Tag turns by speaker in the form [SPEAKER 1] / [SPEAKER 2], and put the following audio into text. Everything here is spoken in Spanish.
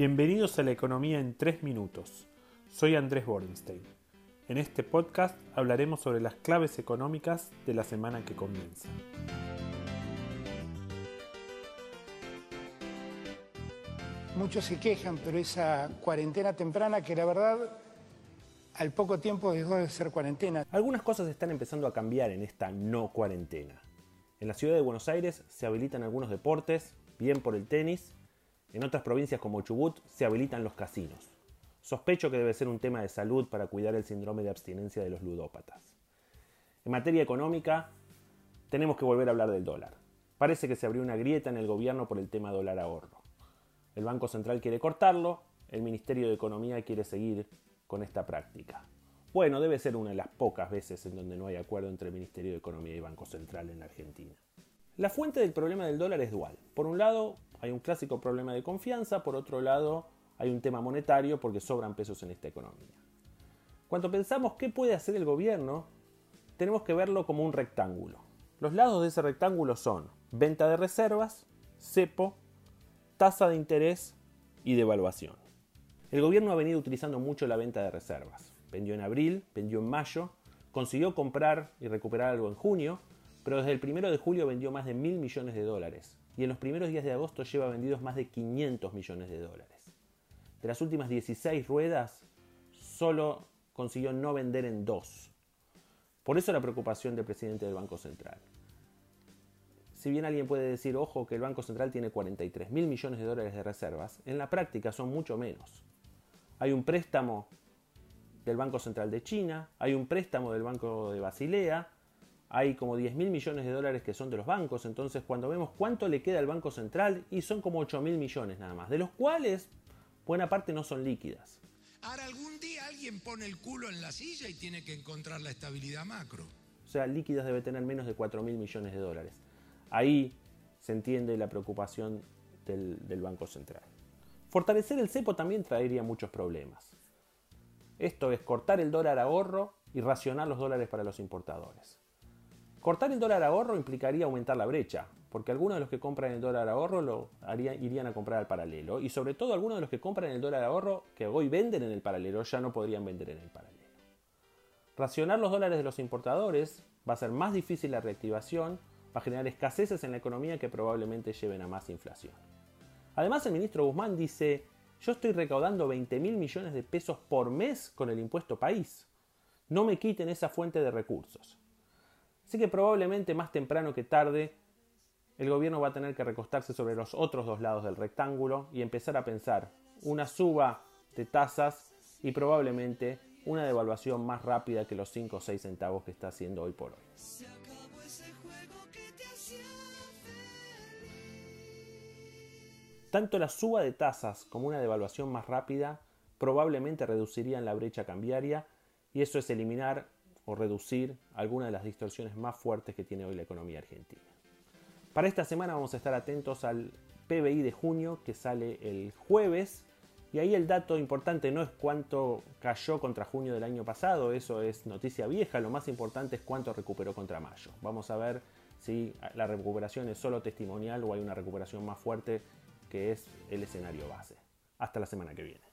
[SPEAKER 1] Bienvenidos a la economía en 3 minutos. Soy Andrés Borenstein. En este podcast hablaremos sobre las claves económicas de la semana que comienza.
[SPEAKER 2] Muchos se quejan, pero esa cuarentena temprana que la verdad al poco tiempo dejó de ser cuarentena.
[SPEAKER 3] Algunas cosas están empezando a cambiar en esta no cuarentena. En la ciudad de Buenos Aires se habilitan algunos deportes, bien por el tenis. En otras provincias como Chubut se habilitan los casinos. Sospecho que debe ser un tema de salud para cuidar el síndrome de abstinencia de los ludópatas. En materia económica, tenemos que volver a hablar del dólar. Parece que se abrió una grieta en el gobierno por el tema dólar ahorro. El Banco Central quiere cortarlo, el Ministerio de Economía quiere seguir con esta práctica. Bueno, debe ser una de las pocas veces en donde no hay acuerdo entre el Ministerio de Economía y Banco Central en Argentina. La fuente del problema del dólar es dual. Por un lado, hay un clásico problema de confianza, por otro lado, hay un tema monetario porque sobran pesos en esta economía. Cuando pensamos qué puede hacer el gobierno, tenemos que verlo como un rectángulo. Los lados de ese rectángulo son venta de reservas, cepo, tasa de interés y devaluación. El gobierno ha venido utilizando mucho la venta de reservas. Vendió en abril, vendió en mayo, consiguió comprar y recuperar algo en junio, pero desde el primero de julio vendió más de mil millones de dólares y en los primeros días de agosto lleva vendidos más de 500 millones de dólares. De las últimas 16 ruedas, solo consiguió no vender en dos. Por eso la preocupación del presidente del Banco Central. Si bien alguien puede decir, ojo, que el Banco Central tiene 43 mil millones de dólares de reservas, en la práctica son mucho menos. Hay un préstamo del Banco Central de China, hay un préstamo del Banco de Basilea, hay como 10 mil millones de dólares que son de los bancos, entonces cuando vemos cuánto le queda al Banco Central, y son como 8 mil millones nada más, de los cuales buena parte no son líquidas.
[SPEAKER 4] Ahora algún día alguien pone el culo en la silla y tiene que encontrar la estabilidad macro.
[SPEAKER 3] O sea, líquidas debe tener menos de 4 mil millones de dólares. Ahí se entiende la preocupación del, del Banco Central. Fortalecer el cepo también traería muchos problemas. Esto es cortar el dólar ahorro y racionar los dólares para los importadores. Cortar el dólar ahorro implicaría aumentar la brecha, porque algunos de los que compran el dólar ahorro irían a comprar al paralelo, y sobre todo algunos de los que compran el dólar ahorro que hoy venden en el paralelo ya no podrían vender en el paralelo. Racionar los dólares de los importadores va a ser más difícil la reactivación, va a generar escaseces en la economía que probablemente lleven a más inflación. Además, el ministro Guzmán dice, yo estoy recaudando 20 mil millones de pesos por mes con el impuesto país. No me quiten esa fuente de recursos. Así que probablemente más temprano que tarde el gobierno va a tener que recostarse sobre los otros dos lados del rectángulo y empezar a pensar una suba de tasas y probablemente una devaluación más rápida que los 5 o 6 centavos que está haciendo hoy por hoy. Tanto la suba de tasas como una devaluación más rápida probablemente reducirían la brecha cambiaria y eso es eliminar o reducir algunas de las distorsiones más fuertes que tiene hoy la economía argentina. Para esta semana vamos a estar atentos al PBI de junio que sale el jueves y ahí el dato importante no es cuánto cayó contra junio del año pasado, eso es noticia vieja, lo más importante es cuánto recuperó contra mayo. Vamos a ver si la recuperación es solo testimonial o hay una recuperación más fuerte que es el escenario base. Hasta la semana que viene.